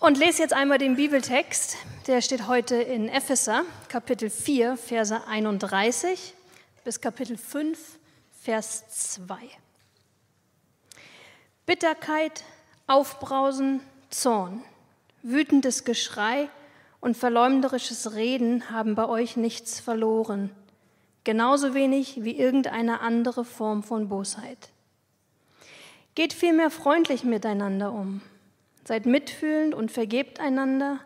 Und lese jetzt einmal den Bibeltext. Der steht heute in Epheser, Kapitel 4, Verse 31 bis Kapitel 5, Vers 2. Bitterkeit, Aufbrausen, Zorn, wütendes Geschrei und verleumderisches Reden haben bei euch nichts verloren, genauso wenig wie irgendeine andere Form von Bosheit. Geht vielmehr freundlich miteinander um, seid mitfühlend und vergebt einander,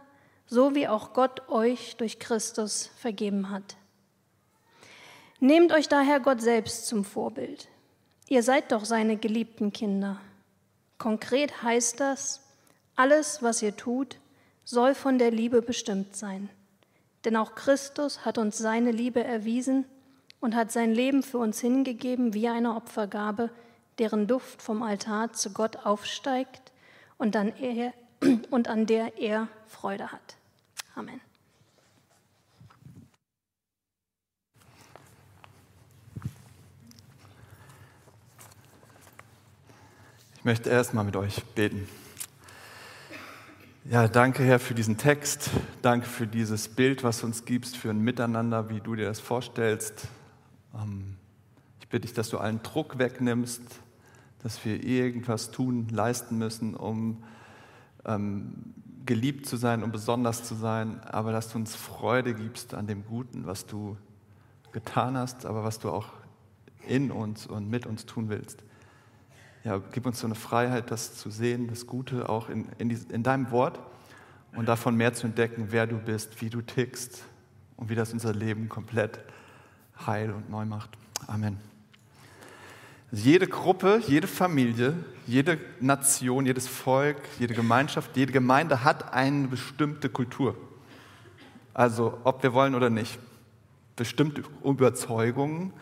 so wie auch Gott euch durch Christus vergeben hat. Nehmt euch daher Gott selbst zum Vorbild. Ihr seid doch seine geliebten Kinder. Konkret heißt das, alles, was ihr tut, soll von der Liebe bestimmt sein. Denn auch Christus hat uns seine Liebe erwiesen und hat sein Leben für uns hingegeben wie eine Opfergabe, deren Duft vom Altar zu Gott aufsteigt und an, er, und an der er Freude hat. Amen. Ich möchte erstmal mit euch beten. Ja, danke Herr für diesen Text. Danke für dieses Bild, was du uns gibst, für ein Miteinander, wie du dir das vorstellst. Ähm, ich bitte dich, dass du allen Druck wegnimmst, dass wir irgendwas tun, leisten müssen, um ähm, geliebt zu sein, um besonders zu sein, aber dass du uns Freude gibst an dem Guten, was du getan hast, aber was du auch in uns und mit uns tun willst ja, gib uns so eine Freiheit, das zu sehen, das Gute auch in, in, die, in deinem Wort und davon mehr zu entdecken, wer du bist, wie du tickst und wie das unser Leben komplett heil und neu macht. Amen. Jede Gruppe, jede Familie, jede Nation, jedes Volk, jede Gemeinschaft, jede Gemeinde hat eine bestimmte Kultur. Also ob wir wollen oder nicht. Bestimmte Überzeugungen,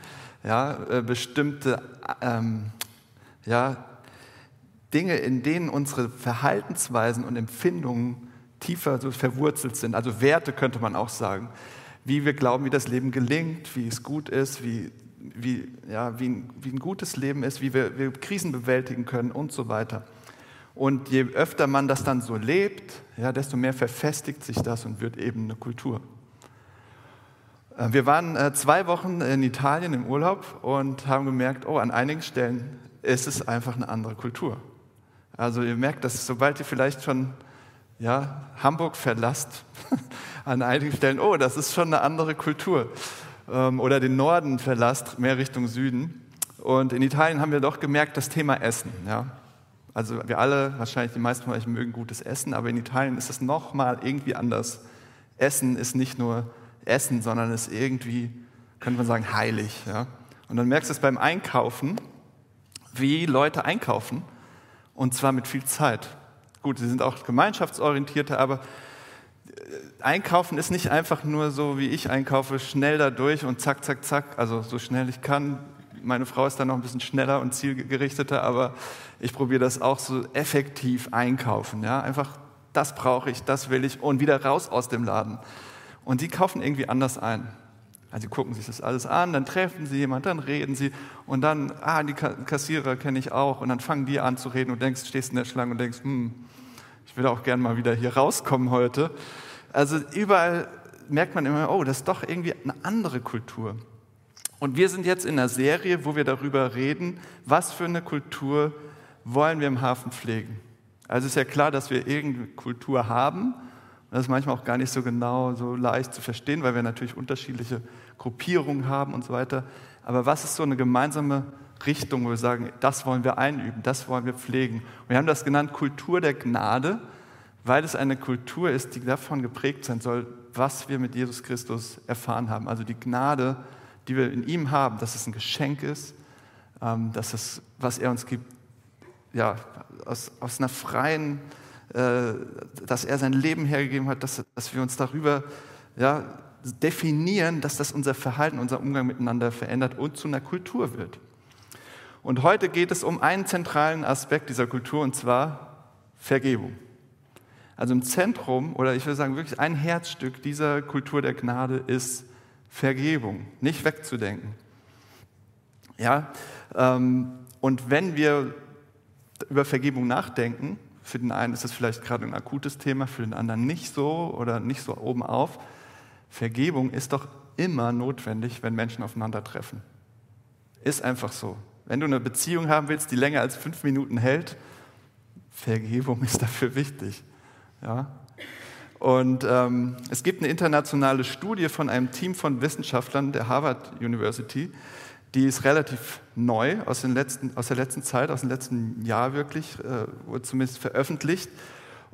ja, äh, bestimmte ähm, ja, Dinge, in denen unsere Verhaltensweisen und Empfindungen tiefer so verwurzelt sind, also Werte könnte man auch sagen, wie wir glauben, wie das Leben gelingt, wie es gut ist, wie, wie, ja, wie, ein, wie ein gutes Leben ist, wie wir, wir Krisen bewältigen können und so weiter. Und je öfter man das dann so lebt, ja, desto mehr verfestigt sich das und wird eben eine Kultur. Äh, wir waren äh, zwei Wochen in Italien im Urlaub und haben gemerkt, oh, an einigen Stellen ist es einfach eine andere Kultur. Also ihr merkt, dass sobald ihr vielleicht schon ja, Hamburg verlasst, an einigen Stellen, oh, das ist schon eine andere Kultur. Ähm, oder den Norden verlasst, mehr Richtung Süden. Und in Italien haben wir doch gemerkt, das Thema Essen. Ja? Also wir alle, wahrscheinlich die meisten von euch mögen gutes Essen, aber in Italien ist es nochmal irgendwie anders. Essen ist nicht nur Essen, sondern ist irgendwie, könnte man sagen, heilig. Ja? Und dann merkst du es beim Einkaufen, wie Leute einkaufen und zwar mit viel Zeit. Gut, sie sind auch gemeinschaftsorientierte, aber Einkaufen ist nicht einfach nur so, wie ich einkaufe, schnell dadurch und zack, zack, zack, also so schnell ich kann. Meine Frau ist da noch ein bisschen schneller und zielgerichteter, aber ich probiere das auch so effektiv einkaufen. Ja? Einfach, das brauche ich, das will ich und wieder raus aus dem Laden. Und die kaufen irgendwie anders ein. Also sie gucken sich das alles an, dann treffen sie jemanden, dann reden sie und dann, ah, die Kassierer kenne ich auch und dann fangen die an zu reden und denkst, stehst in der Schlange und denkst, hm, ich will auch gerne mal wieder hier rauskommen heute. Also überall merkt man immer, oh, das ist doch irgendwie eine andere Kultur. Und wir sind jetzt in einer Serie, wo wir darüber reden, was für eine Kultur wollen wir im Hafen pflegen. Also ist ja klar, dass wir irgendeine Kultur haben, das ist manchmal auch gar nicht so genau, so leicht zu verstehen, weil wir natürlich unterschiedliche Gruppierungen haben und so weiter. Aber was ist so eine gemeinsame Richtung, wo wir sagen, das wollen wir einüben, das wollen wir pflegen? Und wir haben das genannt Kultur der Gnade, weil es eine Kultur ist, die davon geprägt sein soll, was wir mit Jesus Christus erfahren haben. Also die Gnade, die wir in ihm haben, dass es ein Geschenk ist, ähm, dass es, was er uns gibt, ja, aus, aus einer freien äh, dass er sein Leben hergegeben hat, dass, dass wir uns darüber ja, definieren, dass das unser Verhalten, unser Umgang miteinander verändert und zu einer Kultur wird. Und heute geht es um einen zentralen Aspekt dieser Kultur, und zwar Vergebung. Also im Zentrum, oder ich würde sagen wirklich ein Herzstück dieser Kultur der Gnade ist Vergebung, nicht wegzudenken. Ja, ähm, und wenn wir über Vergebung nachdenken, Für den einen ist es vielleicht gerade ein akutes Thema, für den anderen nicht so oder nicht so oben auf. Vergebung ist doch immer notwendig, wenn Menschen aufeinandertreffen. Ist einfach so. Wenn du eine Beziehung haben willst, die länger als fünf Minuten hält, Vergebung ist dafür wichtig. Ja? Und ähm, es gibt eine internationale Studie von einem Team von Wissenschaftlern der Harvard University, die ist relativ neu aus, den letzten, aus der letzten Zeit, aus dem letzten Jahr wirklich, äh, wurde zumindest veröffentlicht.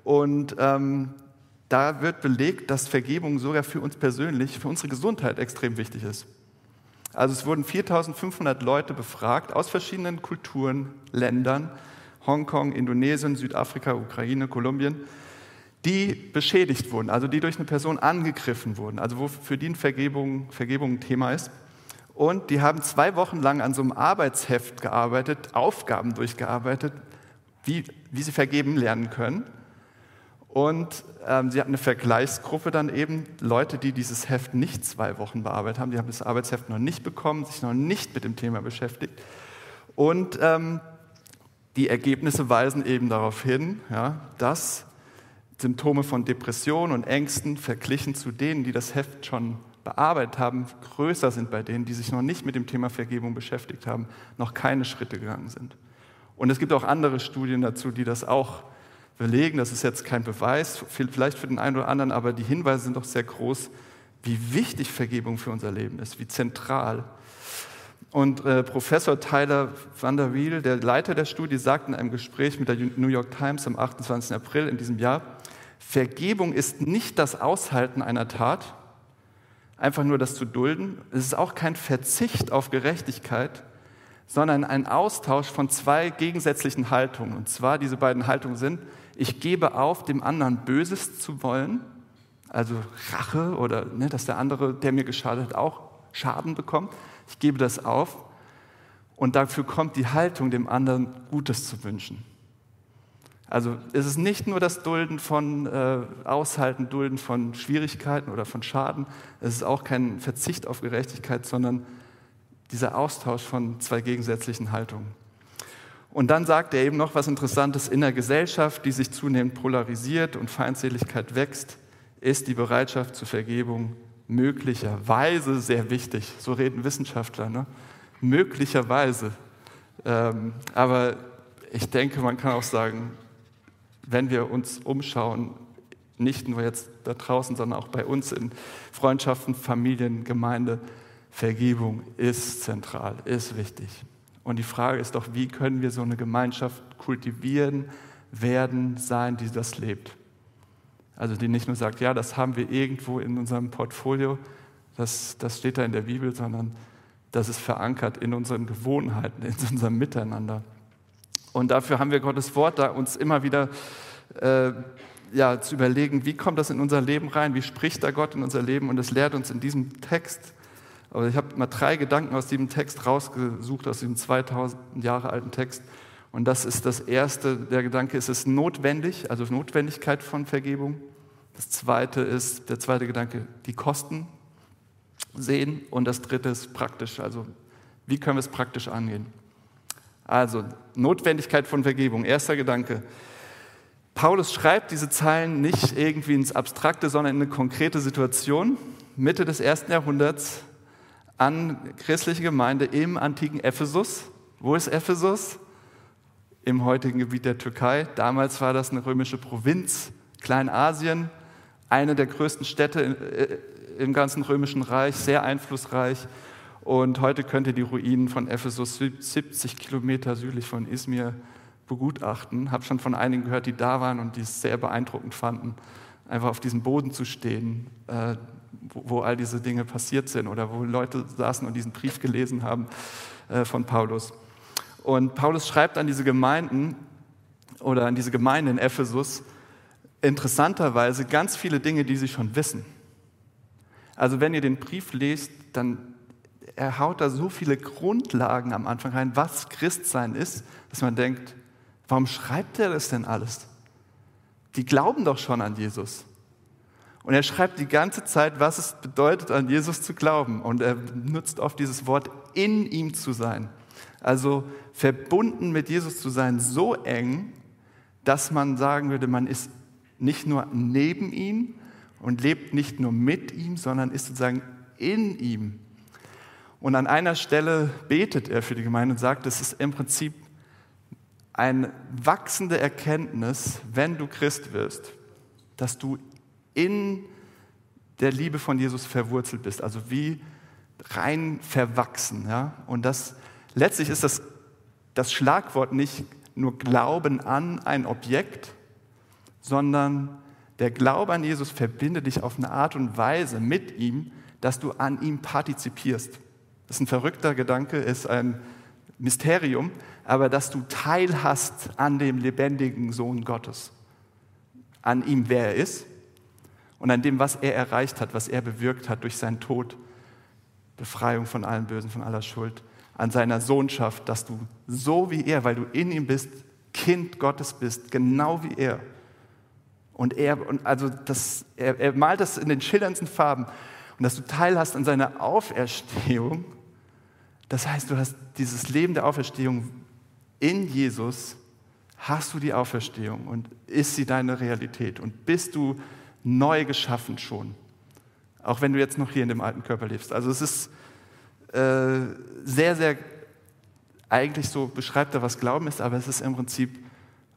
Und ähm, da wird belegt, dass Vergebung sogar für uns persönlich, für unsere Gesundheit extrem wichtig ist. Also es wurden 4500 Leute befragt aus verschiedenen Kulturen, Ländern, Hongkong, Indonesien, Südafrika, Ukraine, Kolumbien, die beschädigt wurden, also die durch eine Person angegriffen wurden, also wo für die Vergebung, Vergebung ein Thema ist. Und die haben zwei Wochen lang an so einem Arbeitsheft gearbeitet, Aufgaben durchgearbeitet, wie, wie sie vergeben lernen können. Und ähm, sie hatten eine Vergleichsgruppe dann eben, Leute, die dieses Heft nicht zwei Wochen bearbeitet haben, die haben das Arbeitsheft noch nicht bekommen, sich noch nicht mit dem Thema beschäftigt. Und ähm, die Ergebnisse weisen eben darauf hin, ja, dass Symptome von Depressionen und Ängsten verglichen zu denen, die das Heft schon bearbeitet haben, größer sind bei denen, die sich noch nicht mit dem Thema Vergebung beschäftigt haben, noch keine Schritte gegangen sind. Und es gibt auch andere Studien dazu, die das auch belegen. Das ist jetzt kein Beweis, vielleicht für den einen oder anderen, aber die Hinweise sind doch sehr groß, wie wichtig Vergebung für unser Leben ist, wie zentral. Und äh, Professor Tyler van der Wiel, der Leiter der Studie, sagt in einem Gespräch mit der New York Times am 28. April in diesem Jahr, Vergebung ist nicht das Aushalten einer Tat, einfach nur das zu dulden. Es ist auch kein Verzicht auf Gerechtigkeit, sondern ein Austausch von zwei gegensätzlichen Haltungen. Und zwar diese beiden Haltungen sind, ich gebe auf, dem anderen Böses zu wollen, also Rache oder ne, dass der andere, der mir geschadet hat, auch Schaden bekommt. Ich gebe das auf und dafür kommt die Haltung, dem anderen Gutes zu wünschen. Also es ist nicht nur das Dulden von äh, Aushalten, Dulden von Schwierigkeiten oder von Schaden. Es ist auch kein Verzicht auf Gerechtigkeit, sondern dieser Austausch von zwei gegensätzlichen Haltungen. Und dann sagt er eben noch was Interessantes, in der Gesellschaft, die sich zunehmend polarisiert und Feindseligkeit wächst, ist die Bereitschaft zur Vergebung möglicherweise sehr wichtig. So reden Wissenschaftler, ne? möglicherweise. Ähm, aber ich denke, man kann auch sagen, wenn wir uns umschauen, nicht nur jetzt da draußen, sondern auch bei uns in Freundschaften, Familien, Gemeinde, Vergebung ist zentral, ist wichtig. Und die Frage ist doch, wie können wir so eine Gemeinschaft kultivieren, werden, sein, die das lebt? Also die nicht nur sagt, ja, das haben wir irgendwo in unserem Portfolio, das, das steht da in der Bibel, sondern das ist verankert in unseren Gewohnheiten, in unserem Miteinander. Und dafür haben wir Gottes Wort da uns immer wieder äh, ja, zu überlegen, wie kommt das in unser Leben rein, wie spricht da Gott in unser Leben und es lehrt uns in diesem Text. Aber ich habe mal drei Gedanken aus diesem Text rausgesucht, aus diesem 2000 Jahre alten Text. Und das ist das erste, der Gedanke ist es notwendig, also Notwendigkeit von Vergebung. Das zweite ist, der zweite Gedanke, die Kosten sehen. Und das dritte ist praktisch, also wie können wir es praktisch angehen. Also Notwendigkeit von Vergebung. Erster Gedanke. Paulus schreibt diese Zeilen nicht irgendwie ins Abstrakte, sondern in eine konkrete Situation, Mitte des ersten Jahrhunderts, an christliche Gemeinde im antiken Ephesus. Wo ist Ephesus? Im heutigen Gebiet der Türkei. Damals war das eine römische Provinz, Kleinasien, eine der größten Städte äh, im ganzen römischen Reich, sehr einflussreich. Und heute könnt ihr die Ruinen von Ephesus 70 Kilometer südlich von Izmir begutachten. Habe schon von einigen gehört, die da waren und die es sehr beeindruckend fanden, einfach auf diesem Boden zu stehen, äh, wo, all diese Dinge passiert sind oder wo Leute saßen und diesen Brief gelesen haben äh, von Paulus. Und Paulus schreibt an diese Gemeinden oder an diese Gemeinde in Ephesus interessanterweise ganz viele Dinge, die sie schon wissen. Also wenn ihr den Brief lest, dann er haut da so viele Grundlagen am Anfang rein, was Christsein ist, dass man denkt, warum schreibt er das denn alles? Die glauben doch schon an Jesus. Und er schreibt die ganze Zeit, was es bedeutet, an Jesus zu glauben. Und er nutzt oft dieses Wort, in ihm zu sein. Also verbunden mit Jesus zu sein, so eng, dass man sagen würde, man ist nicht nur neben ihm und lebt nicht nur mit ihm, sondern ist sozusagen in ihm. Und an einer Stelle betet er für die Gemeinde und sagt, es ist im Prinzip eine wachsende Erkenntnis, wenn du Christ wirst, dass du in der Liebe von Jesus verwurzelt bist, also wie rein verwachsen. Ja? Und das, letztlich ist das, das Schlagwort nicht nur Glauben an ein Objekt, sondern der Glaube an Jesus verbindet dich auf eine Art und Weise mit ihm, dass du an ihm partizipierst. Das ist ein verrückter Gedanke, ist ein Mysterium, aber dass du Teil hast an dem lebendigen Sohn Gottes, an ihm, wer er ist und an dem, was er erreicht hat, was er bewirkt hat durch seinen Tod, Befreiung von allem Bösen, von aller Schuld, an seiner Sohnschaft, dass du so wie er, weil du in ihm bist, Kind Gottes bist, genau wie er. Und er, und also das, er, er malt das in den schillerndsten Farben. Und dass du Teil hast an seiner Auferstehung. Das heißt, du hast dieses Leben der Auferstehung in Jesus hast du die Auferstehung und ist sie deine Realität und bist du neu geschaffen schon, auch wenn du jetzt noch hier in dem alten Körper lebst. Also es ist äh, sehr, sehr eigentlich so beschreibt er, was Glauben ist, aber es ist im Prinzip,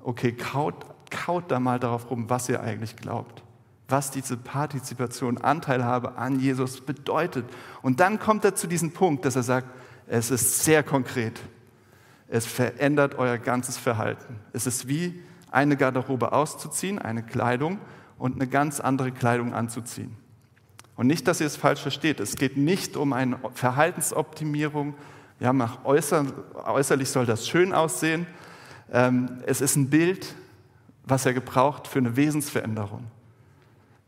okay, kaut, kaut da mal darauf rum, was ihr eigentlich glaubt, was diese Partizipation, Anteilhabe an Jesus bedeutet. Und dann kommt er zu diesem Punkt, dass er sagt, es ist sehr konkret. Es verändert euer ganzes Verhalten. Es ist wie eine Garderobe auszuziehen, eine Kleidung und eine ganz andere Kleidung anzuziehen. Und nicht, dass ihr es falsch versteht. Es geht nicht um eine Verhaltensoptimierung. Ja, nach äußer, äußerlich soll das schön aussehen. Ähm, es ist ein Bild, was er gebraucht für eine Wesensveränderung.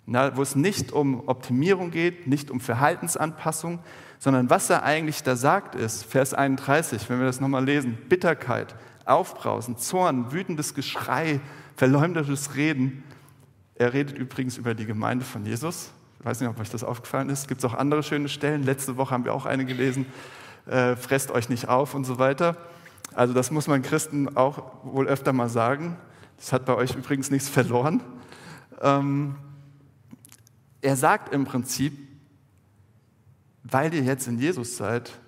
Na, wo es nicht um Optimierung geht, nicht um Verhaltensanpassung, sondern was er eigentlich da sagt ist, Vers 31, wenn wir das nochmal lesen, Bitterkeit, Aufbrausen, Zorn, wütendes Geschrei, verleumderisches Reden. Er redet übrigens über die Gemeinde von Jesus. Ich weiß nicht, ob euch das aufgefallen ist. Gibt es auch andere schöne Stellen? Letzte Woche haben wir auch eine gelesen. Äh, fresst euch nicht auf und so weiter. Also das muss man Christen auch wohl öfter mal sagen. Das hat bei euch übrigens nichts verloren. Ähm, er sagt im Prinzip, weil ihr jetzt in Jesus seid,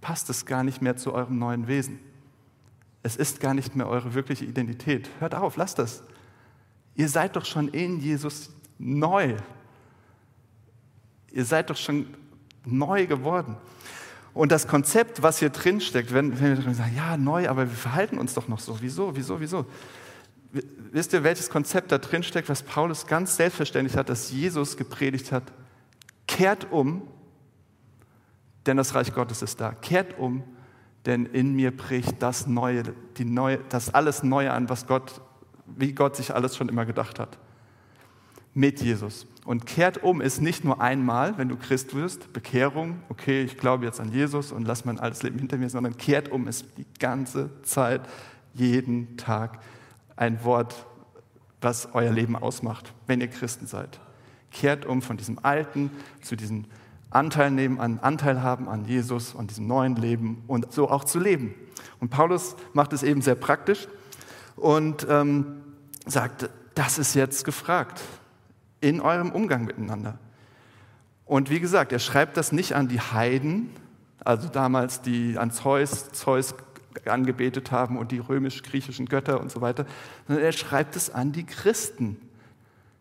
passt es gar nicht mehr zu eurem neuen Wesen. Es ist gar nicht mehr eure wirkliche Identität. Hört auf, lasst das. Ihr seid doch schon in Jesus neu. Ihr seid doch schon neu geworden. Und das Konzept, was hier drin steckt, wenn, wenn wir sagen, ja, neu, aber wir verhalten uns doch noch so. Wieso, wieso, wieso? Wisst ihr, welches Konzept da drin steckt, was Paulus ganz selbstverständlich hat, dass Jesus gepredigt hat? Kehrt um, denn das Reich Gottes ist da. Kehrt um, denn in mir bricht das Neue, die Neue, das alles Neue an, was Gott, wie Gott sich alles schon immer gedacht hat. Mit Jesus. Und kehrt um ist nicht nur einmal, wenn du Christ wirst, Bekehrung, okay, ich glaube jetzt an Jesus und lass mein altes Leben hinter mir, sondern kehrt um ist die ganze Zeit, jeden Tag ein Wort, was euer Leben ausmacht, wenn ihr Christen seid. Kehrt um von diesem alten zu diesem Anteil nehmen, an Anteil haben an Jesus und diesem neuen Leben und so auch zu leben. Und Paulus macht es eben sehr praktisch und ähm, sagt, das ist jetzt gefragt in eurem Umgang miteinander. Und wie gesagt, er schreibt das nicht an die Heiden, also damals die an Zeus, Zeus angebetet haben und die römisch-griechischen Götter und so weiter, sondern er schreibt es an die Christen,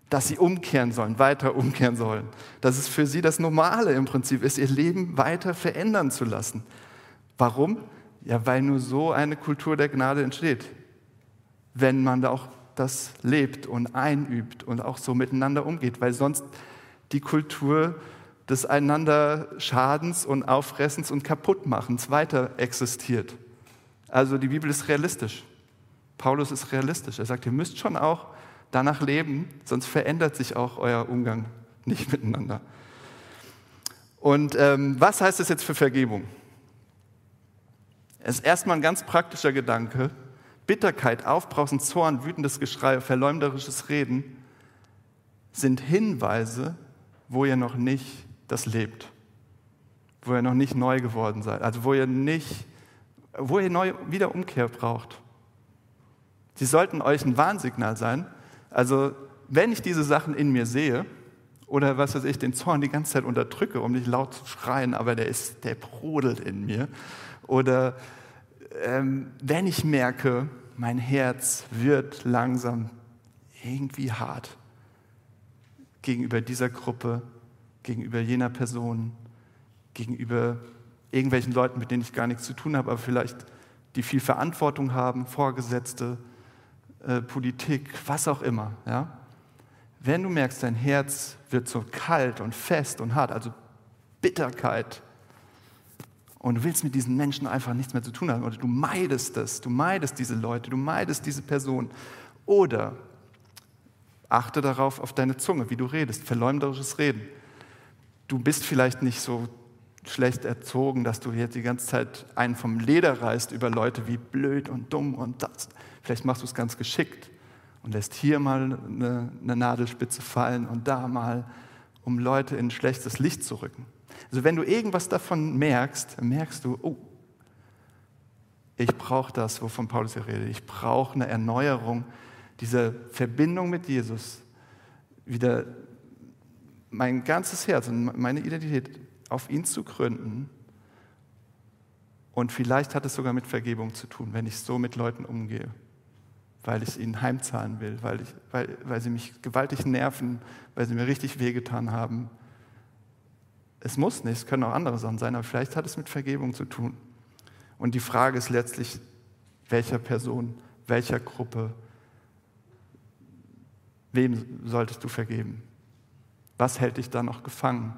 dass sie umkehren sollen, weiter umkehren sollen. Dass es für sie das Normale im Prinzip ist, ihr Leben weiter verändern zu lassen. Warum? Ja, weil nur so eine Kultur der Gnade entsteht. Wenn man da auch das lebt und einübt und auch so miteinander umgeht, weil sonst die Kultur des einander Schadens und Auffressens und Kaputtmachens weiter existiert. Also die Bibel ist realistisch. Paulus ist realistisch. Er sagt, ihr müsst schon auch danach leben, sonst verändert sich auch euer Umgang nicht miteinander. Und ähm, was heißt das jetzt für Vergebung? Es ist erstmal ein ganz praktischer Gedanke. Bitterkeit, Aufbrausen, Zorn, wütendes Geschrei, verleumderisches Reden sind Hinweise, wo ihr noch nicht das lebt, wo ihr noch nicht neu geworden seid, also wo ihr nicht, wo ihr neu wieder Umkehr braucht. Die sollten euch ein Warnsignal sein. Also, wenn ich diese Sachen in mir sehe, oder was weiß ich, den Zorn die ganze Zeit unterdrücke, um nicht laut zu schreien, aber der ist, der brodelt in mir. Oder ähm, wenn ich merke, mein Herz wird langsam irgendwie hart gegenüber dieser Gruppe, gegenüber jener Person, gegenüber irgendwelchen Leuten, mit denen ich gar nichts zu tun habe, aber vielleicht die viel Verantwortung haben, Vorgesetzte, äh, Politik, was auch immer. Ja? Wenn du merkst, dein Herz wird so kalt und fest und hart, also Bitterkeit, und du willst mit diesen Menschen einfach nichts mehr zu tun haben, oder du meidest das, du meidest diese Leute, du meidest diese Person, oder achte darauf auf deine Zunge, wie du redest, verleumderisches Reden. Du bist vielleicht nicht so schlecht erzogen, dass du jetzt die ganze Zeit einen vom Leder reißt über Leute wie blöd und dumm und das. Vielleicht machst du es ganz geschickt und lässt hier mal eine, eine Nadelspitze fallen und da mal, um Leute in ein schlechtes Licht zu rücken. Also wenn du irgendwas davon merkst, merkst du, oh, ich brauche das, wovon Paulus hier redet. Ich brauche eine Erneuerung dieser Verbindung mit Jesus, wieder mein ganzes Herz und meine Identität auf ihn zu gründen. Und vielleicht hat es sogar mit Vergebung zu tun, wenn ich so mit Leuten umgehe, weil ich ihnen heimzahlen will, weil, ich, weil, weil sie mich gewaltig nerven, weil sie mir richtig wehgetan haben. Es muss nicht, es können auch andere Sachen sein, aber vielleicht hat es mit Vergebung zu tun. Und die Frage ist letztlich, welcher Person, welcher Gruppe, wem solltest du vergeben? Was hält dich da noch gefangen?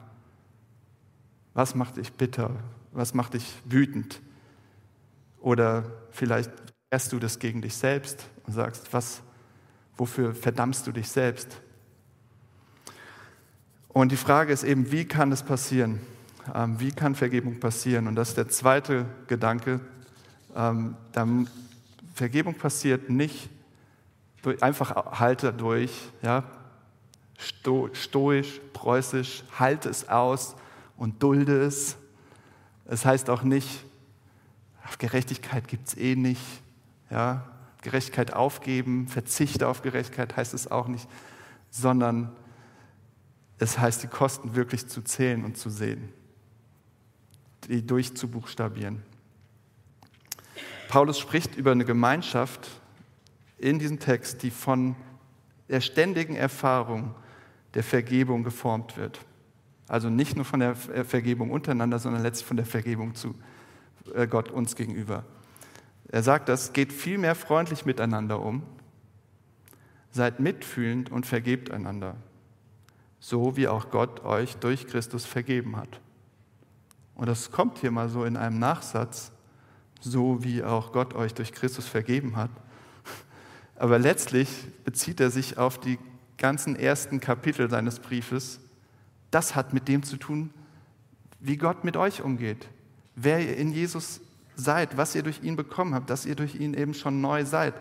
Was macht dich bitter? Was macht dich wütend? Oder vielleicht erst du das gegen dich selbst und sagst, was, wofür verdammst du dich selbst? Und die Frage ist eben, wie kann es passieren? Ähm, wie kann Vergebung passieren? Und das ist der zweite Gedanke. Ähm, Vergebung passiert nicht durch, einfach halte durch, ja, Sto, stoisch, preußisch, halte es aus und dulde es. Es heißt auch nicht, Gerechtigkeit gibt es eh nicht. Ja? Gerechtigkeit aufgeben, verzichte auf Gerechtigkeit heißt es auch nicht, sondern es heißt, die Kosten wirklich zu zählen und zu sehen, die durchzubuchstabieren. Paulus spricht über eine Gemeinschaft in diesem Text, die von der ständigen Erfahrung der Vergebung geformt wird. Also nicht nur von der Vergebung untereinander, sondern letztlich von der Vergebung zu äh, Gott uns gegenüber. Er sagt, das geht vielmehr freundlich miteinander um, seid mitfühlend und vergebt einander, so wie auch Gott euch durch Christus vergeben hat. Und das kommt hier mal so in einem Nachsatz, so wie auch Gott euch durch Christus vergeben hat. Aber letztlich bezieht er sich auf die ganzen ersten Kapitel seines Briefes das hat mit dem zu tun, wie Gott mit euch umgeht, wer ihr in Jesus seid, was ihr durch ihn bekommen habt, dass ihr durch ihn eben schon neu seid,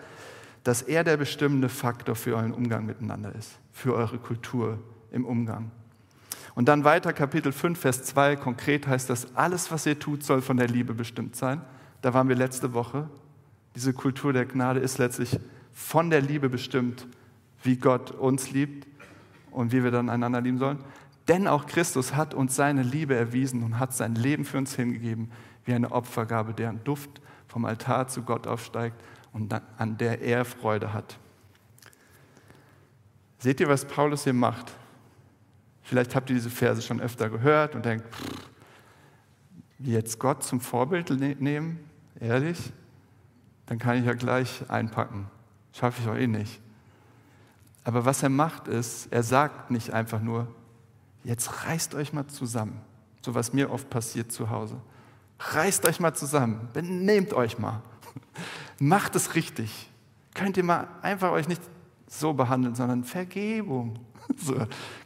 dass er der bestimmende Faktor für euren Umgang miteinander ist, für eure Kultur im Umgang. Und dann weiter Kapitel 5, Vers 2, konkret heißt das, alles, was ihr tut, soll von der Liebe bestimmt sein. Da waren wir letzte Woche. Diese Kultur der Gnade ist letztlich von der Liebe bestimmt, wie Gott uns liebt und wie wir dann einander lieben sollen. Denn auch Christus hat uns seine Liebe erwiesen und hat sein Leben für uns hingegeben, wie eine Opfergabe, deren Duft vom Altar zu Gott aufsteigt und an der er Freude hat. Seht ihr, was Paulus hier macht? Vielleicht habt ihr diese Verse schon öfter gehört und denkt, wie jetzt Gott zum Vorbild ne-, nehmen? Ehrlich? Dann kann ich ja gleich einpacken. Schaffe ich auch eh nicht. Aber was er macht ist, er sagt nicht einfach nur, jetzt reißt euch mal zusammen. So was mir oft passiert zu Hause. Reißt euch mal zusammen, benehmt euch mal. Macht es richtig. Könnt ihr mal einfach euch nicht so behandeln, sondern Vergebung. So.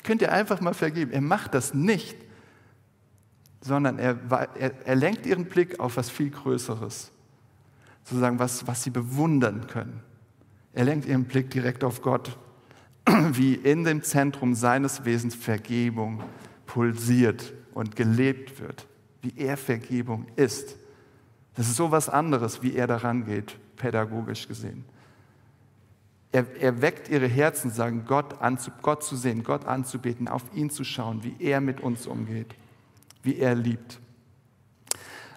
Könnt ihr einfach mal vergeben. Er macht das nicht, sondern er, er, er lenkt ihren Blick auf was viel Größeres. Sozusagen was, was sie bewundern können. Er lenkt ihren Blick direkt auf Gott wie in dem Zentrum seines Wesens Vergebung pulsiert und gelebt wird, wie er Vergebung ist. Das ist so was anderes, wie er daran geht, pädagogisch gesehen. Er, er weckt ihre Herzen, sagen, Gott, anzu, Gott zu sehen, Gott anzubeten, auf ihn zu schauen, wie er mit uns umgeht, wie er liebt.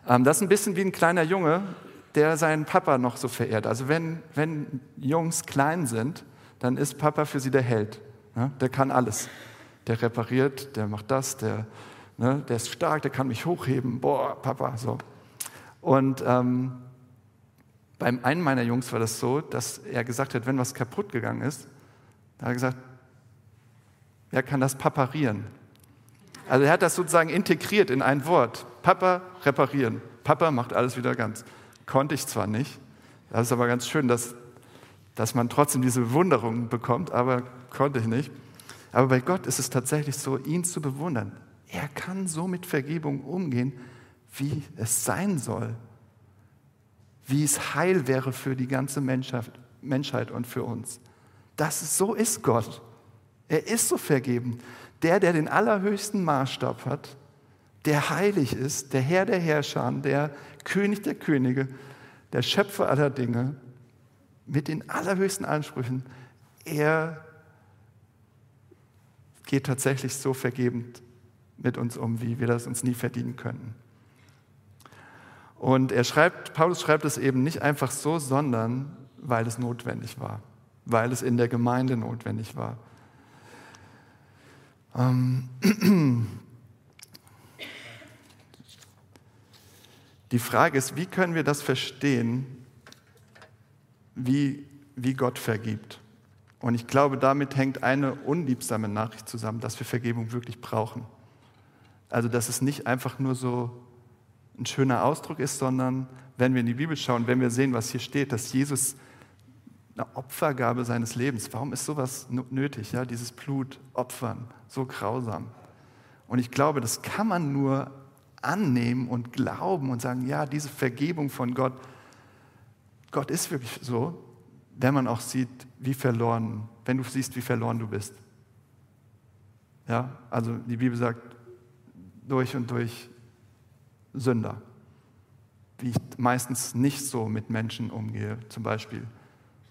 Ähm, das ist ein bisschen wie ein kleiner Junge, der seinen Papa noch so verehrt. Also wenn, wenn Jungs klein sind, dann ist Papa für sie der Held. Ja, der kann alles. Der repariert, der macht das, der, ne, der ist stark, der kann mich hochheben. Boah, Papa, so. Und ähm, beim einen meiner Jungs war das so, dass er gesagt hat, wenn was kaputt gegangen ist, hat er gesagt, wer kann das paparieren? Also er hat das sozusagen integriert in ein Wort. Papa reparieren. Papa macht alles wieder ganz. Konnte ich zwar nicht, das ist aber ganz schön, dass, dass man trotzdem diese Bewunderung bekommt, aber konnte ich nicht. Aber bei Gott ist es tatsächlich so, ihn zu bewundern. Er kann so mit Vergebung umgehen, wie es sein soll wie es heil wäre für die ganze Menschheit, Menschheit und für uns. Das ist, so ist Gott. Er ist so vergeben. Der, der den allerhöchsten Maßstab hat, der heilig ist, der Herr der Herrscher, der König der Könige, der Schöpfer aller Dinge, mit den allerhöchsten Ansprüchen, er geht tatsächlich so vergebend mit uns um, wie wir das uns nie verdienen könnten. Und er schreibt, Paulus schreibt es eben nicht einfach so, sondern weil es notwendig war, weil es in der Gemeinde notwendig war. Ähm, die Frage ist, wie können wir das verstehen, wie, wie Gott vergibt? Und ich glaube, damit hängt eine unliebsame Nachricht zusammen, dass wir Vergebung wirklich brauchen. Also, dass es nicht einfach nur so ein schöner Ausdruck ist, sondern wenn wir in die Bibel schauen, wenn wir sehen, was hier steht, dass Jesus eine Opfergabe seines Lebens, warum ist sowas nötig, ja, dieses Blut opfern, so grausam? Und ich glaube, das kann man nur annehmen und glauben und sagen, ja, diese Vergebung von Gott, Gott ist wirklich so, wenn man auch sieht, wie verloren, wenn du siehst, wie verloren du bist. Ja, also die Bibel sagt, durch und durch Sünder, wie ich meistens nicht so mit Menschen umgehe, zum Beispiel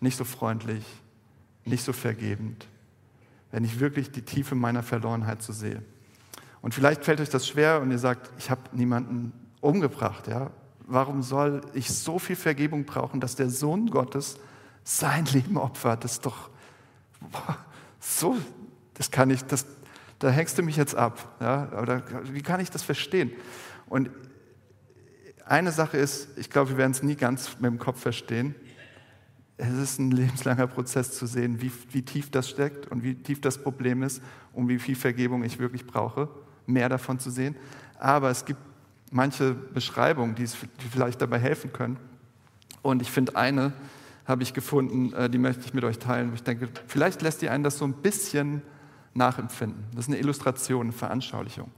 nicht so freundlich, nicht so vergebend, wenn ich wirklich die Tiefe meiner Verlorenheit so sehe. Und vielleicht fällt euch das schwer und ihr sagt, ich habe niemanden umgebracht. Ja? Warum soll ich so viel Vergebung brauchen, dass der Sohn Gottes sein Leben opfert? Das ist doch boah, so, das kann ich, das, da hängst du mich jetzt ab. Ja? Oder wie kann ich das verstehen? Und eine Sache ist, ich glaube, wir werden es nie ganz mit dem Kopf verstehen. Es ist ein lebenslanger Prozess zu sehen, wie, wie tief das steckt und wie tief das Problem ist und wie viel Vergebung ich wirklich brauche, mehr davon zu sehen. Aber es gibt manche Beschreibungen, die, die vielleicht dabei helfen können. Und ich finde, eine habe ich gefunden, äh, die möchte ich mit euch teilen. Ich denke, vielleicht lässt die einen das so ein bisschen nachempfinden. Das ist eine Illustration, eine Veranschaulichung.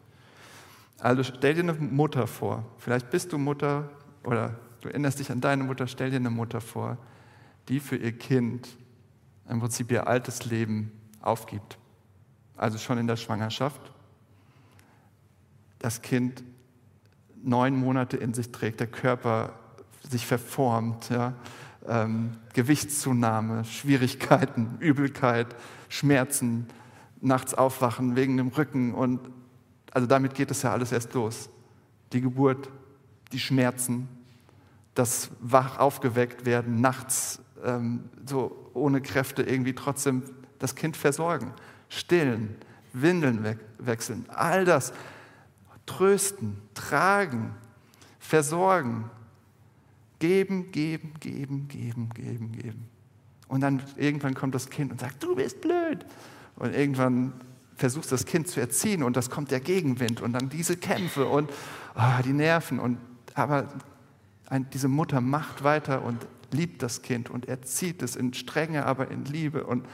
Also stell dir eine Mutter vor. Vielleicht bist du Mutter oder du erinnerst dich an deine Mutter. Stell dir eine Mutter vor, die für ihr Kind im Prinzip ihr altes Leben aufgibt. Also schon in der Schwangerschaft. Das Kind neun Monate in sich trägt, der Körper sich verformt, ja, ähm, Gewichtszunahme, Schwierigkeiten, Übelkeit, Schmerzen, nachts aufwachen wegen dem Rücken und also damit geht es ja alles erst los. Die Geburt, die Schmerzen, das wach aufgeweckt werden, nachts ähm, so ohne Kräfte irgendwie trotzdem das Kind versorgen, stillen, Windeln we wechseln, all das trösten, tragen, versorgen, geben, geben, geben, geben, geben, geben. Und dann irgendwann kommt das Kind und sagt, du bist blöd. Und irgendwann versuchst das Kind zu erziehen und das kommt der Gegenwind und dann diese Kämpfe und oh, die Nerven. Und, aber ein, diese Mutter macht weiter und liebt das Kind und erzieht es in Strenge, aber in Liebe und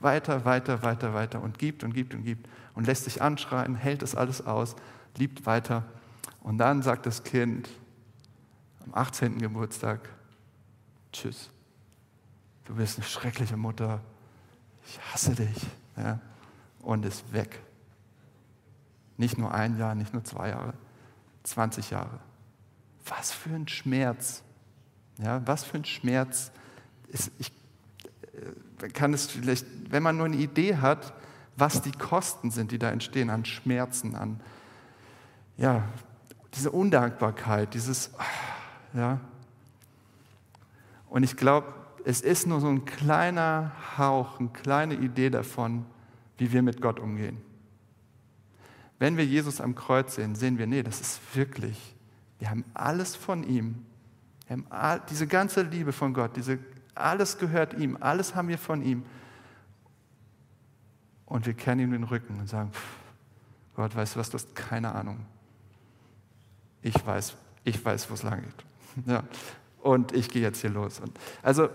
weiter, weiter, weiter, weiter und gibt und gibt und gibt und lässt sich anschreien, hält es alles aus, liebt weiter. Und dann sagt das Kind am 18. Geburtstag, tschüss, du bist eine schreckliche Mutter, ich hasse dich. Ja und ist weg. Nicht nur ein Jahr, nicht nur zwei Jahre, 20 Jahre. Was für ein Schmerz. Ja, was für ein Schmerz. Ist, ich, äh, kann es vielleicht, wenn man nur eine Idee hat, was die Kosten sind, die da entstehen an Schmerzen, an ja, diese Undankbarkeit, dieses, ja. Und ich glaube, es ist nur so ein kleiner Hauch, eine kleine Idee davon, wie wir mit Gott umgehen. Wenn wir Jesus am Kreuz sehen, sehen wir, nee, das ist wirklich, wir haben alles von ihm. Wir haben all, diese ganze Liebe von Gott, diese, alles gehört ihm, alles haben wir von ihm. Und wir kennen ihm den Rücken und sagen, Gott, weißt du was, du hast keine Ahnung. Ich weiß, ich weiß, wo es lang geht. Ja. Und ich gehe jetzt hier los. Und also,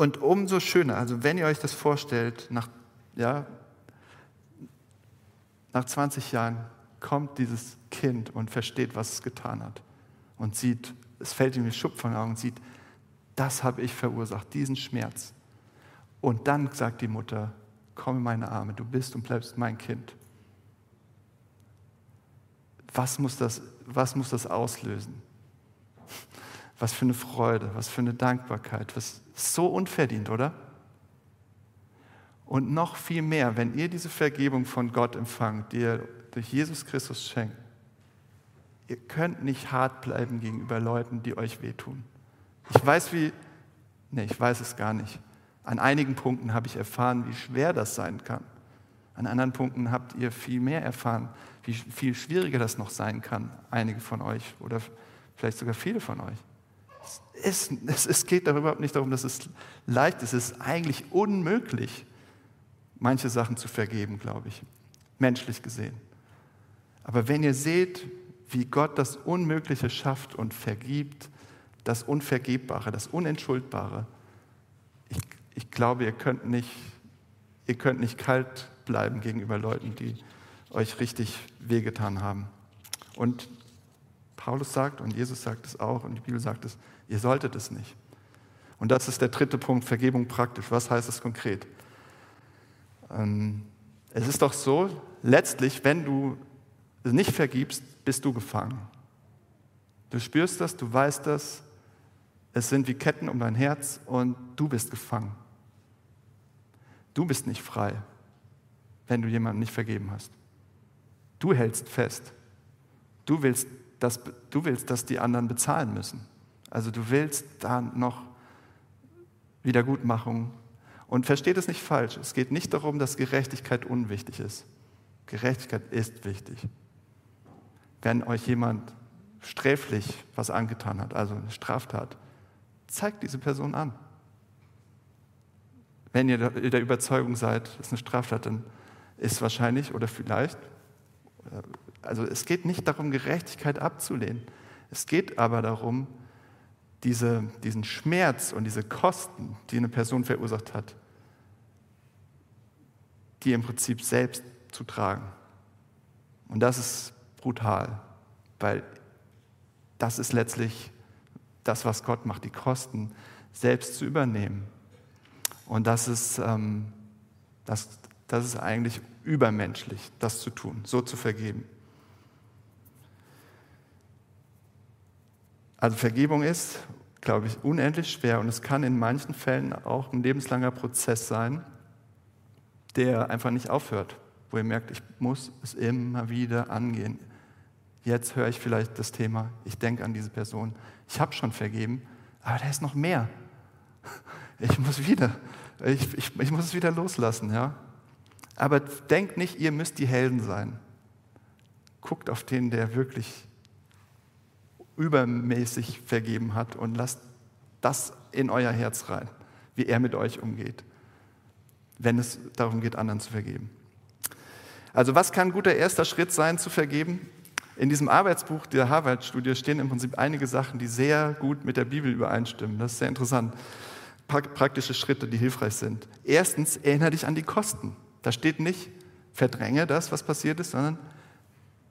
und umso schöner, also wenn ihr euch das vorstellt, nach, ja, nach 20 Jahren kommt dieses Kind und versteht, was es getan hat. Und sieht, es fällt ihm die Schupp von den Augen und sieht, das habe ich verursacht, diesen Schmerz. Und dann sagt die Mutter, komm in meine Arme, du bist und bleibst mein Kind. Was muss das, was muss das auslösen? Was für eine Freude, was für eine Dankbarkeit, was so unverdient, oder? Und noch viel mehr, wenn ihr diese Vergebung von Gott empfangt, die er durch Jesus Christus schenkt. Ihr könnt nicht hart bleiben gegenüber Leuten, die euch wehtun. Ich weiß, wie, nee, ich weiß es gar nicht. An einigen Punkten habe ich erfahren, wie schwer das sein kann. An anderen Punkten habt ihr viel mehr erfahren, wie viel schwieriger das noch sein kann, einige von euch oder vielleicht sogar viele von euch. Es, es, es geht überhaupt nicht darum, dass es leicht ist. Es ist eigentlich unmöglich, manche Sachen zu vergeben, glaube ich, menschlich gesehen. Aber wenn ihr seht, wie Gott das Unmögliche schafft und vergibt, das Unvergebbare, das Unentschuldbare, ich, ich glaube, ihr könnt, nicht, ihr könnt nicht kalt bleiben gegenüber Leuten, die euch richtig wehgetan haben. Und Paulus sagt und Jesus sagt es auch und die Bibel sagt es, ihr solltet es nicht. Und das ist der dritte Punkt, Vergebung praktisch. Was heißt es konkret? Ähm, es ist doch so, letztlich, wenn du nicht vergibst, bist du gefangen. Du spürst das, du weißt das, es sind wie Ketten um dein Herz und du bist gefangen. Du bist nicht frei, wenn du jemandem nicht vergeben hast. Du hältst fest. Du willst, dass, du willst, dass die anderen bezahlen müssen. Also du willst da noch Wiedergutmachung. Und versteht es nicht falsch. Es geht nicht darum, dass Gerechtigkeit unwichtig ist. Gerechtigkeit ist wichtig. Wenn euch jemand sträflich was angetan hat, also eine Straftat, zeigt diese Person an. Wenn ihr der Überzeugung seid, das ist eine Straftat, dann ist wahrscheinlich oder vielleicht also es geht nicht darum, Gerechtigkeit abzulehnen. Es geht aber darum, diese, diesen Schmerz und diese Kosten, die eine Person verursacht hat, die im Prinzip selbst zu tragen. Und das ist brutal, weil das ist letztlich das, was Gott macht, die Kosten selbst zu übernehmen. Und das ist, ähm, das, das ist eigentlich übermenschlich, das zu tun, so zu vergeben. Also Vergebung ist, glaube ich, unendlich schwer und es kann in manchen Fällen auch ein lebenslanger Prozess sein, der einfach nicht aufhört, wo ihr merkt, ich muss es immer wieder angehen. Jetzt höre ich vielleicht das Thema, ich denke an diese Person, ich habe schon vergeben, aber da ist noch mehr. Ich muss wieder, ich, ich, ich muss es wieder loslassen, ja. Aber denkt nicht, ihr müsst die Helden sein. Guckt auf den, der wirklich übermäßig vergeben hat und lasst das in euer Herz rein, wie er mit euch umgeht, wenn es darum geht, anderen zu vergeben. Also was kann ein guter erster Schritt sein, zu vergeben? In diesem Arbeitsbuch der Harvard-Studie stehen im Prinzip einige Sachen, die sehr gut mit der Bibel übereinstimmen. Das ist sehr interessant. Praktische Schritte, die hilfreich sind. Erstens, erinnere dich an die Kosten. Da steht nicht, verdränge das, was passiert ist, sondern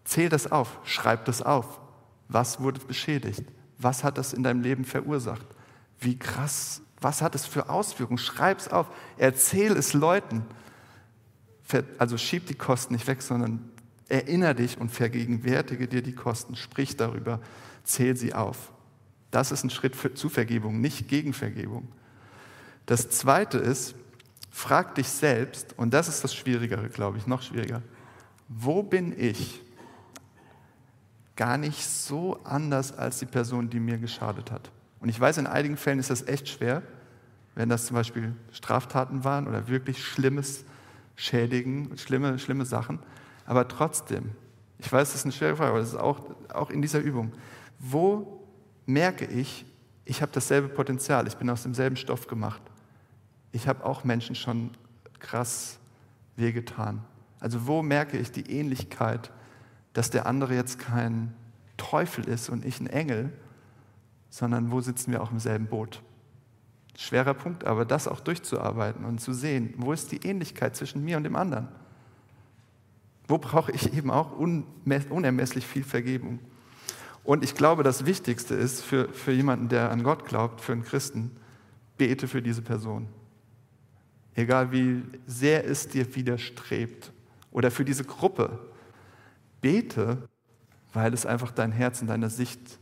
zähl das auf, schreib das auf. Was wurde beschädigt? Was hat das in deinem Leben verursacht? Wie krass, was hat es für Auswirkungen? Schreib es auf, erzähl es Leuten. Also schieb die Kosten nicht weg, sondern erinnere dich und vergegenwärtige dir die Kosten. Sprich darüber, zähl sie auf. Das ist ein Schritt für, zu Vergebung, nicht gegen Vergebung. Das Zweite ist, frag dich selbst, und das ist das Schwierigere, glaube ich, noch schwieriger, wo bin ich gar nicht so anders als die Person, die mir geschadet hat? Und ich weiß, in einigen Fällen ist das echt schwer, wenn das zum Beispiel Straftaten waren oder wirklich schlimmes Schädigen, schlimme, schlimme Sachen. Aber trotzdem, ich weiß, das ist eine schwere Frage, aber das ist auch, auch in dieser Übung. Wo merke ich, ich habe dasselbe Potenzial, ich bin aus demselben Stoff gemacht. Ich habe auch Menschen schon krass wehgetan. Also wo merke ich die Ähnlichkeit, dass der andere jetzt kein Teufel ist und ich ein Engel, sondern wo sitzen wir auch im selben Boot? Schwerer Punkt, aber das auch durchzuarbeiten und zu sehen, wo ist die Ähnlichkeit zwischen mir und dem anderen? Wo brauche ich eben auch unermesslich viel Vergebung? Und ich glaube, das Wichtigste ist für, für jemanden, der an Gott glaubt, für einen Christen, bete für diese Person. Egal wie sehr es dir widerstrebt. Oder für diese Gruppe. Bete, weil es einfach dein Herz und deine Sicht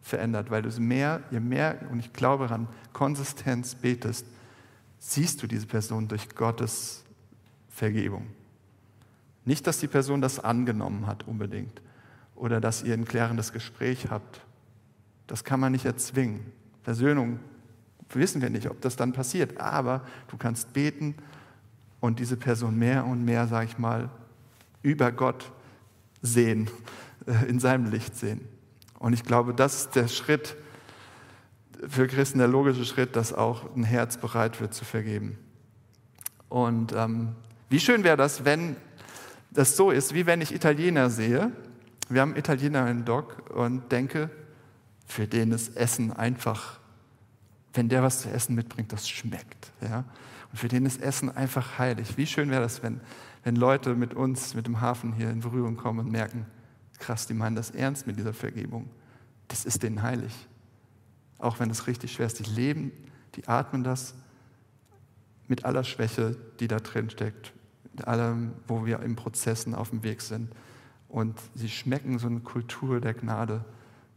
verändert, weil du mehr, je mehr, und ich glaube daran, Konsistenz betest, siehst du diese Person durch Gottes Vergebung. Nicht, dass die Person das angenommen hat unbedingt oder dass ihr ein klärendes Gespräch habt. Das kann man nicht erzwingen. Versöhnung wissen wir nicht, ob das dann passiert, aber du kannst beten und diese Person mehr und mehr, sage ich mal, über Gott sehen, äh, in seinem Licht sehen. Und ich glaube, das ist der Schritt für Christen, der logische Schritt, dass auch ein Herz bereit wird zu vergeben. Und ähm, wie schön wäre das, wenn das so ist, wie wenn ich Italiener sehe. Wir haben Italiener in Doc und denke, für den ist Essen einfach, wenn der was zu essen mitbringt, das schmeckt. Ja? Und für den ist Essen einfach heilig. Wie schön wäre das, wenn, wenn Leute mit uns, mit dem Hafen hier in Berührung kommen und merken, krass, die meinen das ernst mit dieser Vergebung. Das ist denen heilig. Auch wenn es richtig schwer ist. Die leben, die atmen das mit aller Schwäche, die da drin steckt, mit allem, wo wir in Prozessen auf dem Weg sind. Und sie schmecken so eine Kultur der Gnade,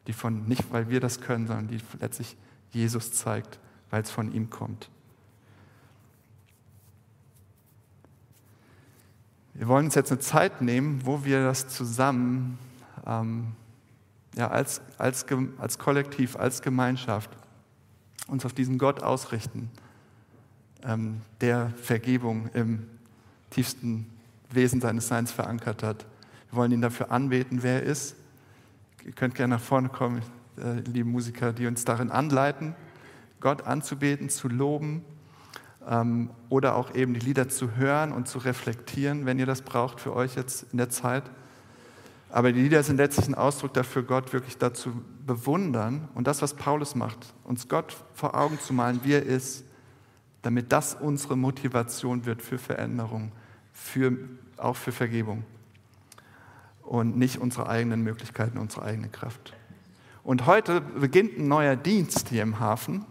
die von, nicht weil wir das können, sondern die letztlich Jesus zeigt, weil es von ihm kommt. Wir wollen uns jetzt eine Zeit nehmen, wo wir das zusammen ähm, ja, als, als, als Kollektiv, als Gemeinschaft uns auf diesen Gott ausrichten, ähm, der Vergebung im tiefsten Wesen seines Seins verankert hat. Wir wollen ihn dafür anbeten, wer er ist. Ihr könnt gerne nach vorne kommen, äh, liebe Musiker, die uns darin anleiten, Gott anzubeten, zu loben oder auch eben die Lieder zu hören und zu reflektieren, wenn ihr das braucht für euch jetzt in der Zeit. Aber die Lieder sind letztlich ein Ausdruck dafür, Gott wirklich dazu bewundern und das, was Paulus macht, uns Gott vor Augen zu malen, wie er ist, damit das unsere Motivation wird für Veränderung, für, auch für Vergebung und nicht unsere eigenen Möglichkeiten, unsere eigene Kraft. Und heute beginnt ein neuer Dienst hier im Hafen,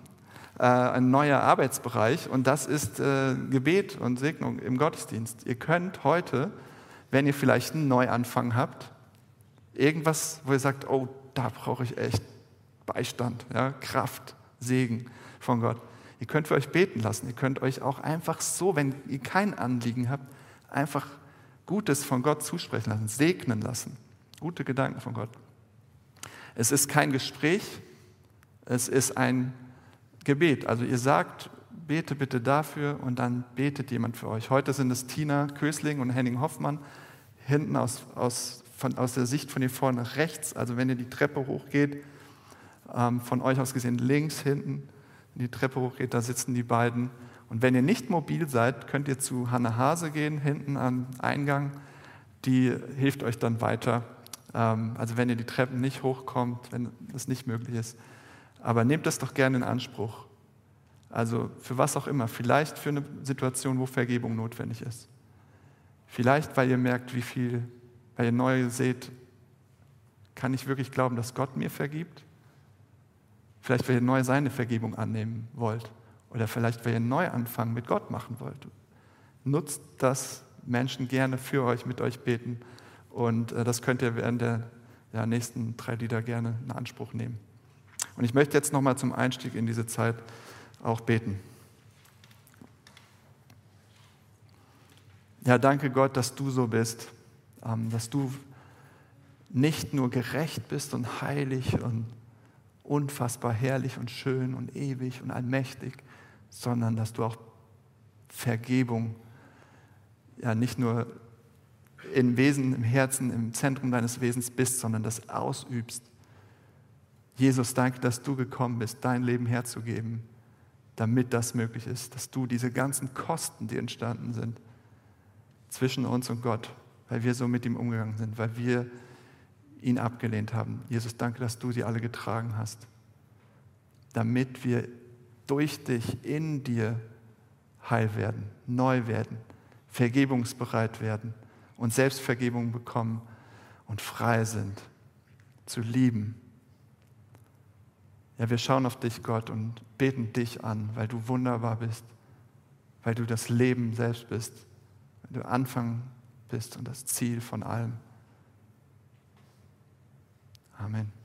ein neuer Arbeitsbereich und das ist äh, Gebet und Segnung im Gottesdienst. Ihr könnt heute, wenn ihr vielleicht einen Neuanfang habt, Irgendwas, wo ihr sagt, oh, da brauche ich echt Beistand, ja, Kraft, Segen von Gott. Ihr könnt für euch beten lassen. Ihr könnt euch auch einfach so, wenn ihr kein Anliegen habt, einfach Gutes von Gott zusprechen lassen, segnen lassen. Gute Gedanken von Gott. Es ist kein Gespräch, es ist ein Gebet. Also ihr sagt, bete bitte dafür und dann betet jemand für euch. Heute sind es Tina Kösling und Henning Hoffmann, hinten aus, aus von, aus der Sicht von hier vorne rechts, also wenn ihr die Treppe hochgeht, ähm, von euch aus gesehen links hinten, die Treppe hochgeht, da sitzen die beiden. Und wenn ihr nicht mobil seid, könnt ihr zu Hanne Hase gehen, hinten am Eingang. Die hilft euch dann weiter. Ähm, also wenn ihr die Treppen nicht hochkommt, wenn das nicht möglich ist. Aber nehmt das doch gerne in Anspruch. Also für was auch immer. Vielleicht für eine Situation, wo Vergebung notwendig ist. Vielleicht, weil ihr merkt, wie viel weil ihr neu seht, kann ich wirklich glauben, dass Gott mir vergibt? Vielleicht, weil ihr neu seine Vergebung annehmen wollt. Oder vielleicht, weil ihr einen Neuanfang mit Gott machen wollt. Nutzt das, Menschen gerne für euch, mit euch beten. Und äh, das könnt ihr während der ja, nächsten drei Lieder gerne in Anspruch nehmen. Und ich möchte jetzt nochmal zum Einstieg in diese Zeit auch beten. Ja, danke Gott, dass du so bist, ähm, dass du nicht nur gerecht bist und heilig und unfassbar herrlich und schön und ewig und allmächtig, sondern dass du auch Vergebung ja nicht nur im Wesen, im Herzen, im Zentrum deines Wesens bist, sondern das ausübst Jesus, danke, dass du gekommen bist, dein Leben herzugeben, damit das möglich ist, dass du diese ganzen Kosten, die entstanden sind, zwischen uns und Gott, weil wir so mit ihm umgegangen sind, weil wir ihn abgelehnt haben. Jesus, danke, dass du sie alle getragen hast, damit wir durch dich, in dir heil werden, neu werden, vergebungsbereit werden und Selbstvergebung bekommen und frei sind, zu lieben. Ja, wir schauen auf dich, Gott, und beten dich an, weil du wunderbar bist, weil du das Leben selbst bist, weil du Anfang bist und das Ziel von allem. Amen.